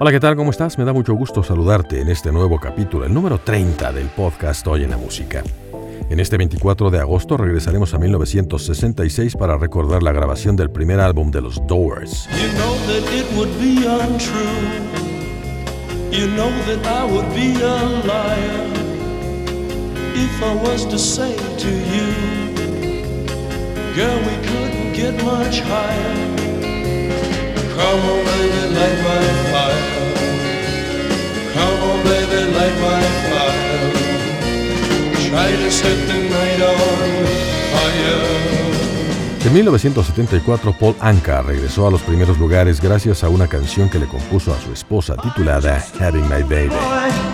Hola, ¿qué tal? ¿Cómo estás? Me da mucho gusto saludarte en este nuevo capítulo, el número 30 del podcast Hoy en la Música. En este 24 de agosto regresaremos a 1966 para recordar la grabación del primer álbum de los Doors. You know Come. En 1974, Paul Anka regresó a los primeros lugares gracias a una canción que le compuso a su esposa titulada Having My Baby.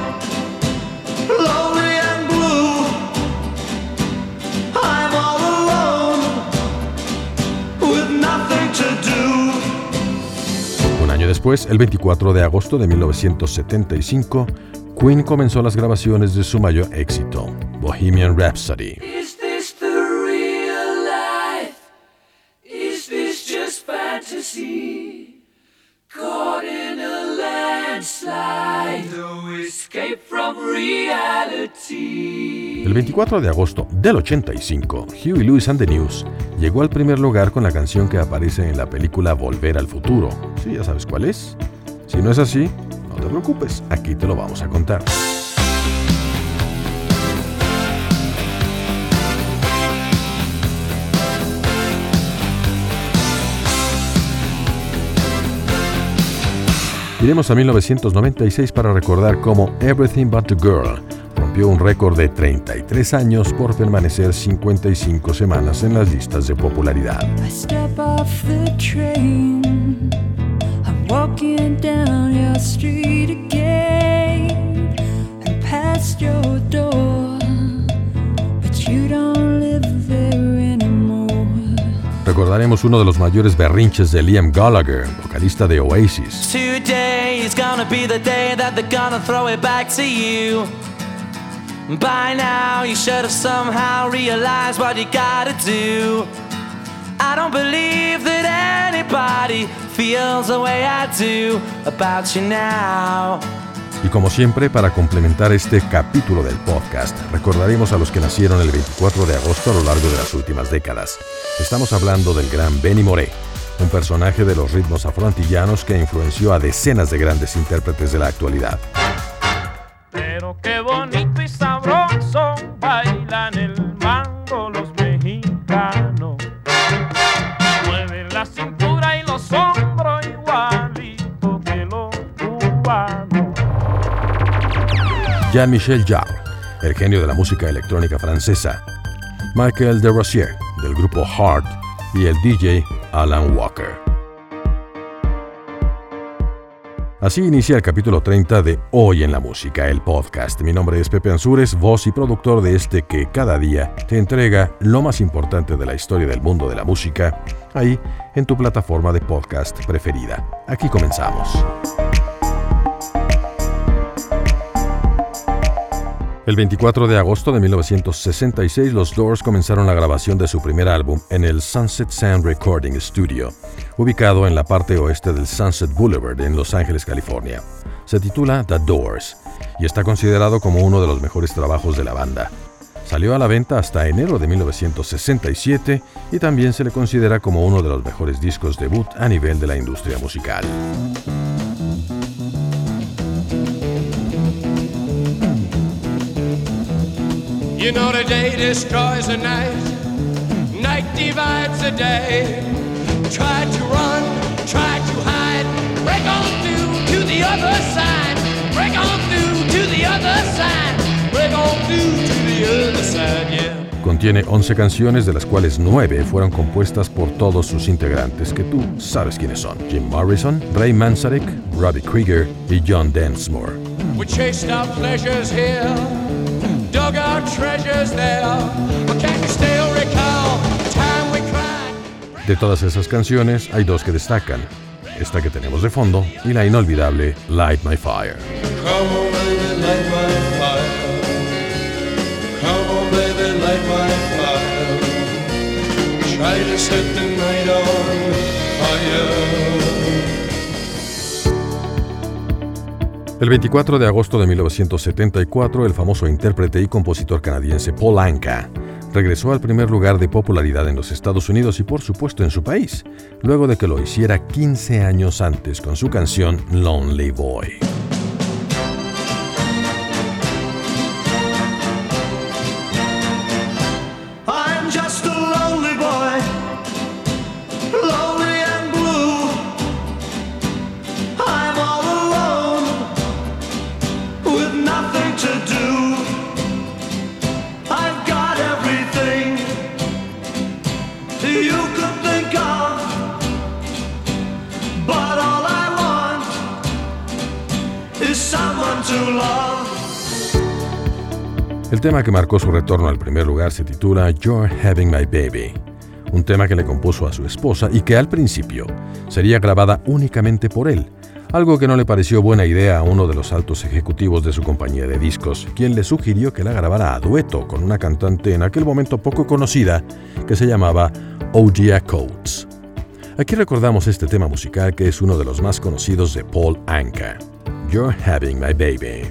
Después, el 24 de agosto de 1975, Queen comenzó las grabaciones de su mayor éxito, Bohemian Rhapsody. El 24 de agosto del 85, Huey Lewis and the News llegó al primer lugar con la canción que aparece en la película Volver al Futuro. ¿Sí ya sabes cuál es? Si no es así, no te preocupes, aquí te lo vamos a contar. Iremos a 1996 para recordar cómo Everything But the Girl rompió un récord de 33 años por permanecer 55 semanas en las listas de popularidad. Recordaremos uno de los mayores berrinches de Liam Gallagher, vocalista de Oasis. Today is gonna be the day that they're gonna throw it back to you. By now, you should have somehow realized what you gotta do. I don't believe that anybody feels the way I do about you now. Y como siempre, para complementar este capítulo del podcast, recordaremos a los que nacieron el 24 de agosto a lo largo de las últimas décadas. Estamos hablando del gran Benny Moré, un personaje de los ritmos afroantillanos que influenció a decenas de grandes intérpretes de la actualidad. Pero qué bonito y Jean-Michel Jarre, el genio de la música electrónica francesa. Michael de Rossier, del grupo Heart, y el DJ Alan Walker. Así inicia el capítulo 30 de Hoy en la Música, el podcast. Mi nombre es Pepe Ansures, voz y productor de este que cada día te entrega lo más importante de la historia del mundo de la música, ahí en tu plataforma de podcast preferida. Aquí comenzamos. El 24 de agosto de 1966, los Doors comenzaron la grabación de su primer álbum en el Sunset Sound Recording Studio, ubicado en la parte oeste del Sunset Boulevard en Los Ángeles, California. Se titula The Doors y está considerado como uno de los mejores trabajos de la banda. Salió a la venta hasta enero de 1967 y también se le considera como uno de los mejores discos debut a nivel de la industria musical. You know the day destroys the night, night divides the day. Try to run, try to hide, break on through to the other side, break on through to the other side, break on through to the other side, yeah. Contiene 11 canciones, de las cuales 9 fueron compuestas por todos sus integrantes, que tú sabes quiénes son: Jim Morrison, Ray Manzarek, Robbie Krieger y John Densmore. We chased our pleasures here. Dug our treasures there. But can you still recall the time we cried? De todas esas canciones, hay dos que destacan. Esta que tenemos de fondo y la inolvidable Light My Fire. Come El 24 de agosto de 1974, el famoso intérprete y compositor canadiense Paul Anka regresó al primer lugar de popularidad en los Estados Unidos y por supuesto en su país, luego de que lo hiciera 15 años antes con su canción Lonely Boy. Tema que marcó su retorno al primer lugar se titula You're Having My Baby, un tema que le compuso a su esposa y que al principio sería grabada únicamente por él, algo que no le pareció buena idea a uno de los altos ejecutivos de su compañía de discos, quien le sugirió que la grabara a dueto con una cantante en aquel momento poco conocida que se llamaba Odia Coates. Aquí recordamos este tema musical que es uno de los más conocidos de Paul Anka. You're having my baby.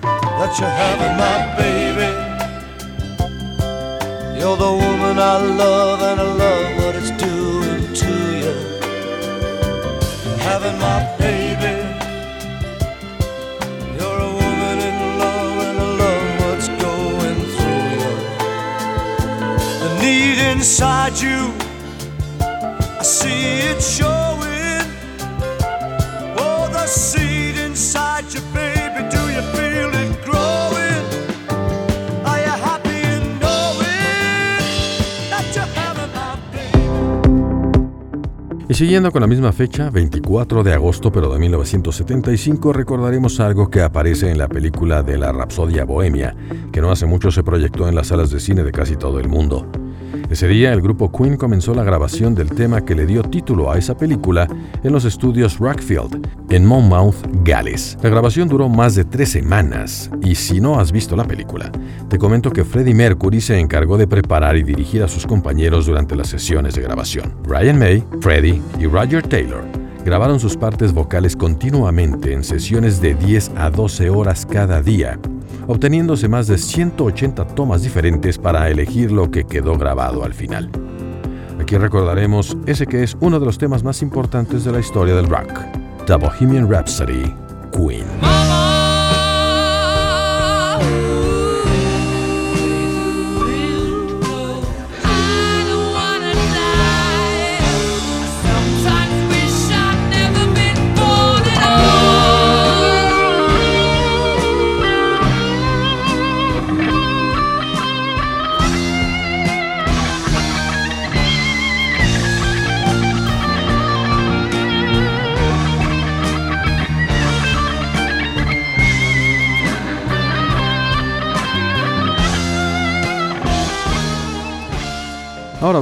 You're the woman I love, and I love what it's doing to you. Having my baby. You're a woman in love, and I love what's going through you. The need inside you, I see it showing. Y siguiendo con la misma fecha, 24 de agosto pero de 1975, recordaremos algo que aparece en la película de la Rapsodia Bohemia, que no hace mucho se proyectó en las salas de cine de casi todo el mundo. Ese día el grupo Queen comenzó la grabación del tema que le dio título a esa película en los estudios Rockfield, en Monmouth, Gales. La grabación duró más de tres semanas y si no has visto la película, te comento que Freddie Mercury se encargó de preparar y dirigir a sus compañeros durante las sesiones de grabación. Brian May, Freddie y Roger Taylor grabaron sus partes vocales continuamente en sesiones de 10 a 12 horas cada día obteniéndose más de 180 tomas diferentes para elegir lo que quedó grabado al final. Aquí recordaremos ese que es uno de los temas más importantes de la historia del rock, The Bohemian Rhapsody,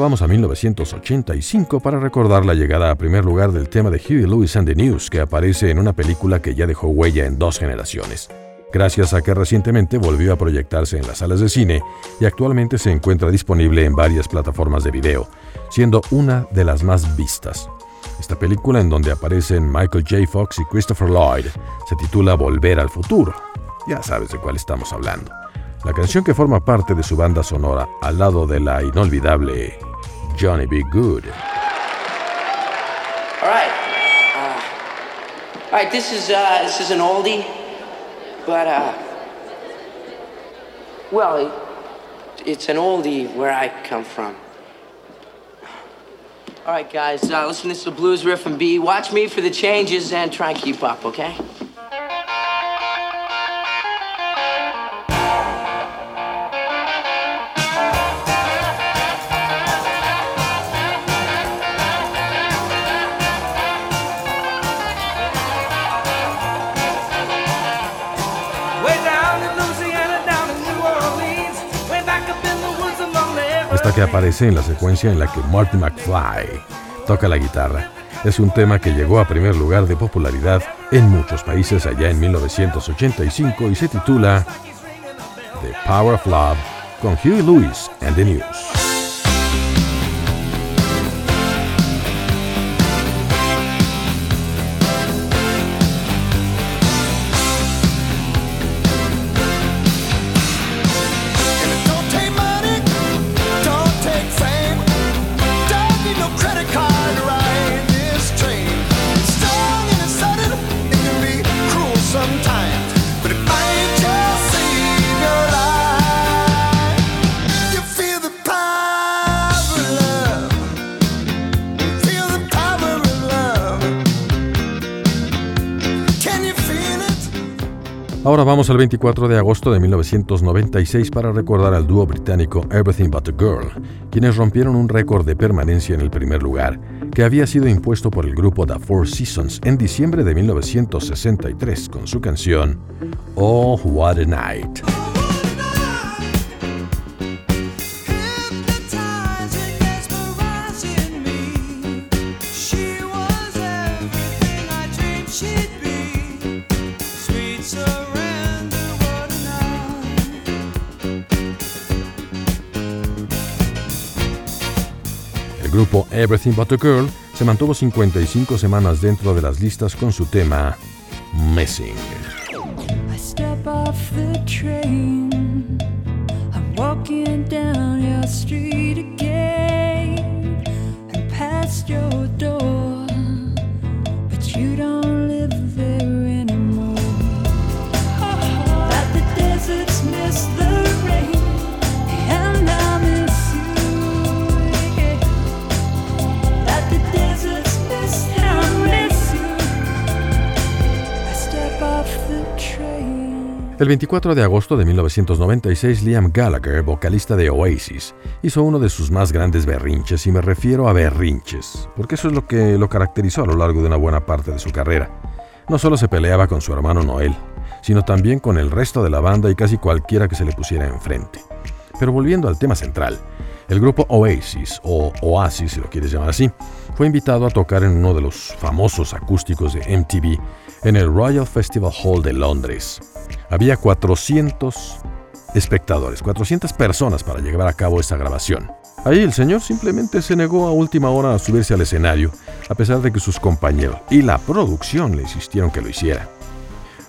vamos a 1985 para recordar la llegada a primer lugar del tema de Huey Lewis and the News, que aparece en una película que ya dejó huella en dos generaciones. Gracias a que recientemente volvió a proyectarse en las salas de cine y actualmente se encuentra disponible en varias plataformas de video, siendo una de las más vistas. Esta película, en donde aparecen Michael J. Fox y Christopher Lloyd, se titula Volver al futuro. Ya sabes de cuál estamos hablando la canción que forma parte de su banda sonora al lado de la inolvidable Johnny B. Good. All right. Uh, all right, this is uh, this is an oldie, but uh, well, it's an oldie where I come from. All right, guys, uh, listen. This is a blues riff and B. Watch me for the changes and try and keep up, okay? Que aparece en la secuencia en la que Marty McFly toca la guitarra. Es un tema que llegó a primer lugar de popularidad en muchos países allá en 1985 y se titula The Power of Love con Huey Lewis and the News. Ahora vamos al 24 de agosto de 1996 para recordar al dúo británico Everything But a Girl, quienes rompieron un récord de permanencia en el primer lugar, que había sido impuesto por el grupo The Four Seasons en diciembre de 1963 con su canción Oh What a Night. Everything But a Girl se mantuvo 55 semanas dentro de las listas con su tema Missing. El 24 de agosto de 1996, Liam Gallagher, vocalista de Oasis, hizo uno de sus más grandes berrinches, y me refiero a berrinches, porque eso es lo que lo caracterizó a lo largo de una buena parte de su carrera. No solo se peleaba con su hermano Noel, sino también con el resto de la banda y casi cualquiera que se le pusiera enfrente. Pero volviendo al tema central, el grupo Oasis, o Oasis si lo quieres llamar así, fue invitado a tocar en uno de los famosos acústicos de MTV en el Royal Festival Hall de Londres. Había 400 espectadores, 400 personas para llevar a cabo esa grabación. Ahí el señor simplemente se negó a última hora a subirse al escenario, a pesar de que sus compañeros y la producción le insistieron que lo hiciera.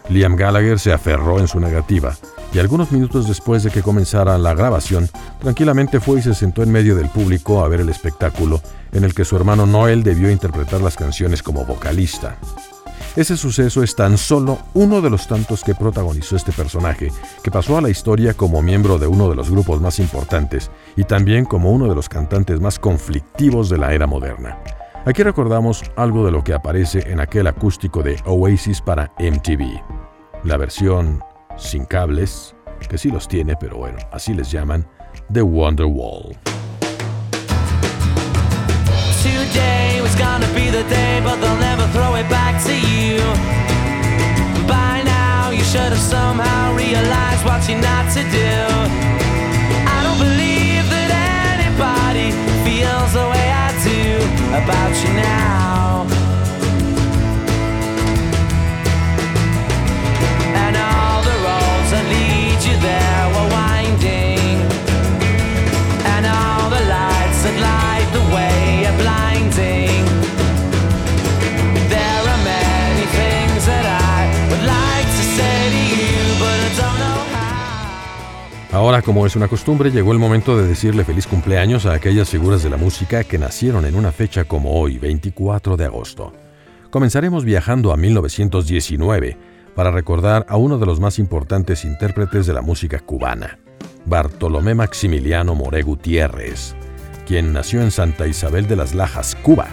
Liam Gallagher se aferró en su negativa y algunos minutos después de que comenzara la grabación, tranquilamente fue y se sentó en medio del público a ver el espectáculo en el que su hermano Noel debió interpretar las canciones como vocalista. Ese suceso es tan solo uno de los tantos que protagonizó este personaje, que pasó a la historia como miembro de uno de los grupos más importantes y también como uno de los cantantes más conflictivos de la era moderna. Aquí recordamos algo de lo que aparece en aquel acústico de Oasis para MTV. La versión sin cables, que sí los tiene, pero bueno, así les llaman, The Wonderwall. Today was gonna be the day, but they'll never throw it back to you. By now, you should have somehow realized what you're not to do. I don't believe that anybody feels the way I do about you now. Ahora, como es una costumbre, llegó el momento de decirle feliz cumpleaños a aquellas figuras de la música que nacieron en una fecha como hoy, 24 de agosto. Comenzaremos viajando a 1919 para recordar a uno de los más importantes intérpretes de la música cubana, Bartolomé Maximiliano More Gutiérrez, quien nació en Santa Isabel de las Lajas, Cuba.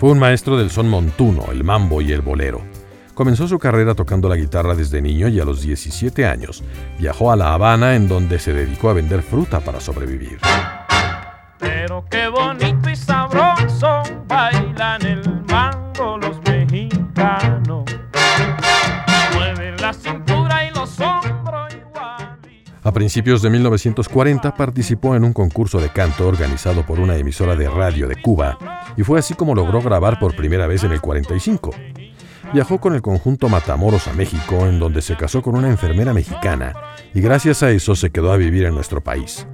Fue un maestro del son montuno, el mambo y el bolero. Comenzó su carrera tocando la guitarra desde niño y a los 17 años viajó a La Habana en donde se dedicó a vender fruta para sobrevivir. Pero qué bonito y sabroso bailan el mango los mexicanos. Mueven la cintura y los hombros igual. A principios de 1940 participó en un concurso de canto organizado por una emisora de radio de Cuba y fue así como logró grabar por primera vez en el 45. Viajó con el conjunto Matamoros a México, en donde se casó con una enfermera mexicana, y gracias a eso se quedó a vivir en nuestro país.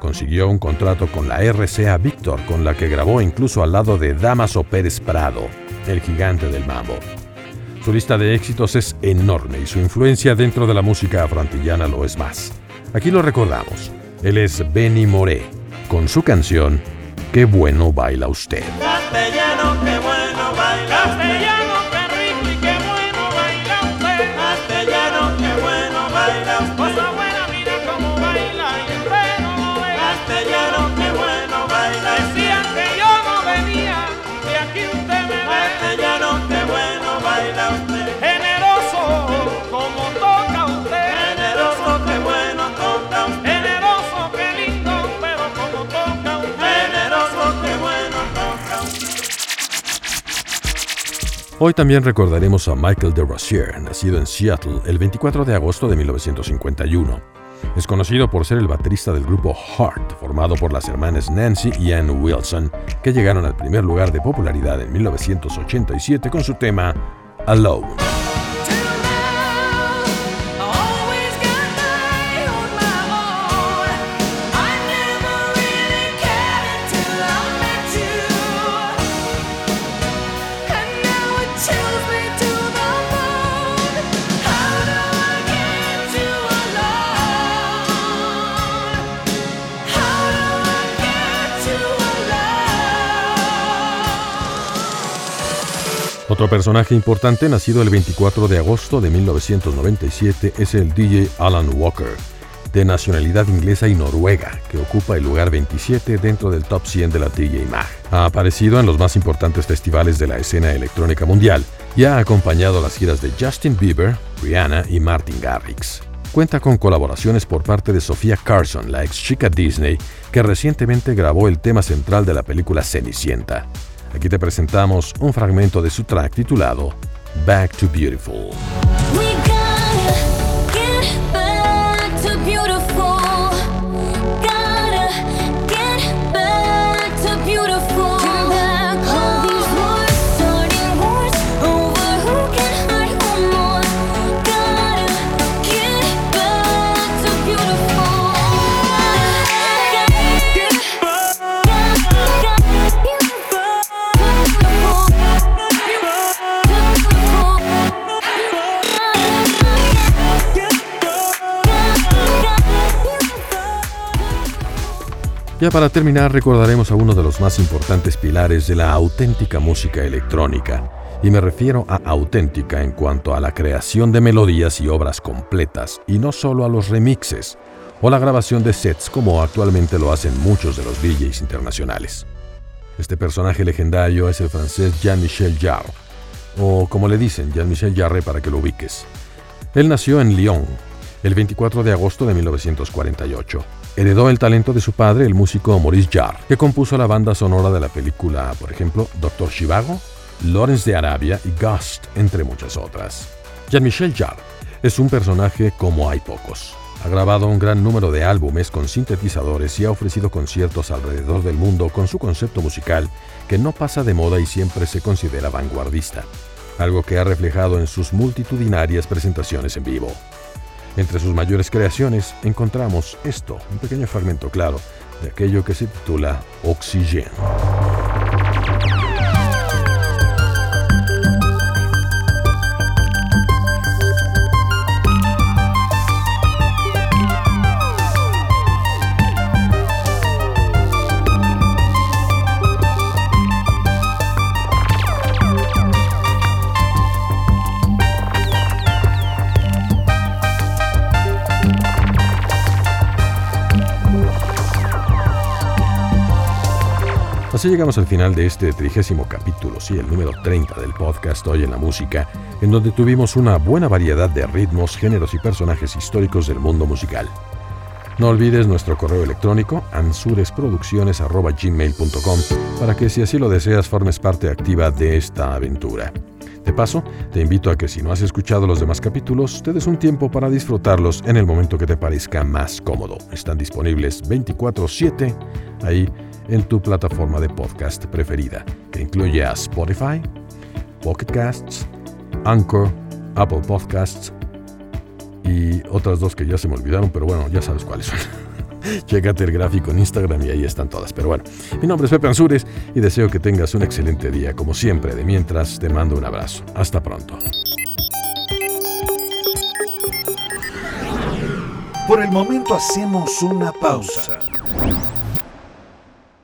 Consiguió un contrato con la RCA Víctor, con la que grabó incluso al lado de Damaso Pérez Prado, el gigante del mambo. Su lista de éxitos es enorme y su influencia dentro de la música afroantillana lo es más. Aquí lo recordamos. Él es Benny Moré, con su canción Qué bueno baila usted. Hoy también recordaremos a Michael de Rossier, nacido en Seattle el 24 de agosto de 1951. Es conocido por ser el baterista del grupo Heart, formado por las hermanas Nancy y Ann Wilson, que llegaron al primer lugar de popularidad en 1987 con su tema Alone. Otro personaje importante, nacido el 24 de agosto de 1997, es el DJ Alan Walker, de nacionalidad inglesa y noruega, que ocupa el lugar 27 dentro del top 100 de la DJ Mag. Ha aparecido en los más importantes festivales de la escena electrónica mundial y ha acompañado las giras de Justin Bieber, Rihanna y Martin Garrix. Cuenta con colaboraciones por parte de Sofía Carson, la ex chica Disney, que recientemente grabó el tema central de la película Cenicienta. Aquí te presentamos un fragmento de su track titulado Back to Beautiful. Ya para terminar recordaremos a uno de los más importantes pilares de la auténtica música electrónica, y me refiero a auténtica en cuanto a la creación de melodías y obras completas, y no solo a los remixes o la grabación de sets como actualmente lo hacen muchos de los DJs internacionales. Este personaje legendario es el francés Jean-Michel Jarre, o como le dicen, Jean-Michel Jarre para que lo ubiques. Él nació en Lyon el 24 de agosto de 1948 Heredó el talento de su padre, el músico Maurice Jarre, que compuso la banda sonora de la película, por ejemplo, Doctor Chivago, Lawrence de Arabia y Ghost, entre muchas otras. Jean-Michel Jarre es un personaje como hay pocos. Ha grabado un gran número de álbumes con sintetizadores y ha ofrecido conciertos alrededor del mundo con su concepto musical que no pasa de moda y siempre se considera vanguardista, algo que ha reflejado en sus multitudinarias presentaciones en vivo. Entre sus mayores creaciones encontramos esto, un pequeño fragmento claro de aquello que se titula Oxygen. Así llegamos al final de este trigésimo capítulo, sí, el número 30 del podcast Hoy en la Música, en donde tuvimos una buena variedad de ritmos, géneros y personajes históricos del mundo musical. No olvides nuestro correo electrónico ansuresproducciones.gmail.com para que si así lo deseas formes parte activa de esta aventura. De paso, te invito a que si no has escuchado los demás capítulos, te des un tiempo para disfrutarlos en el momento que te parezca más cómodo. Están disponibles 24/7 ahí en tu plataforma de podcast preferida, que incluye a Spotify, Pocket Casts, Anchor, Apple Podcasts y otras dos que ya se me olvidaron, pero bueno, ya sabes cuáles son. Chécate el gráfico en Instagram y ahí están todas. Pero bueno, mi nombre es Pepe Ansures y deseo que tengas un excelente día. Como siempre, de mientras te mando un abrazo. Hasta pronto. Por el momento hacemos una pausa.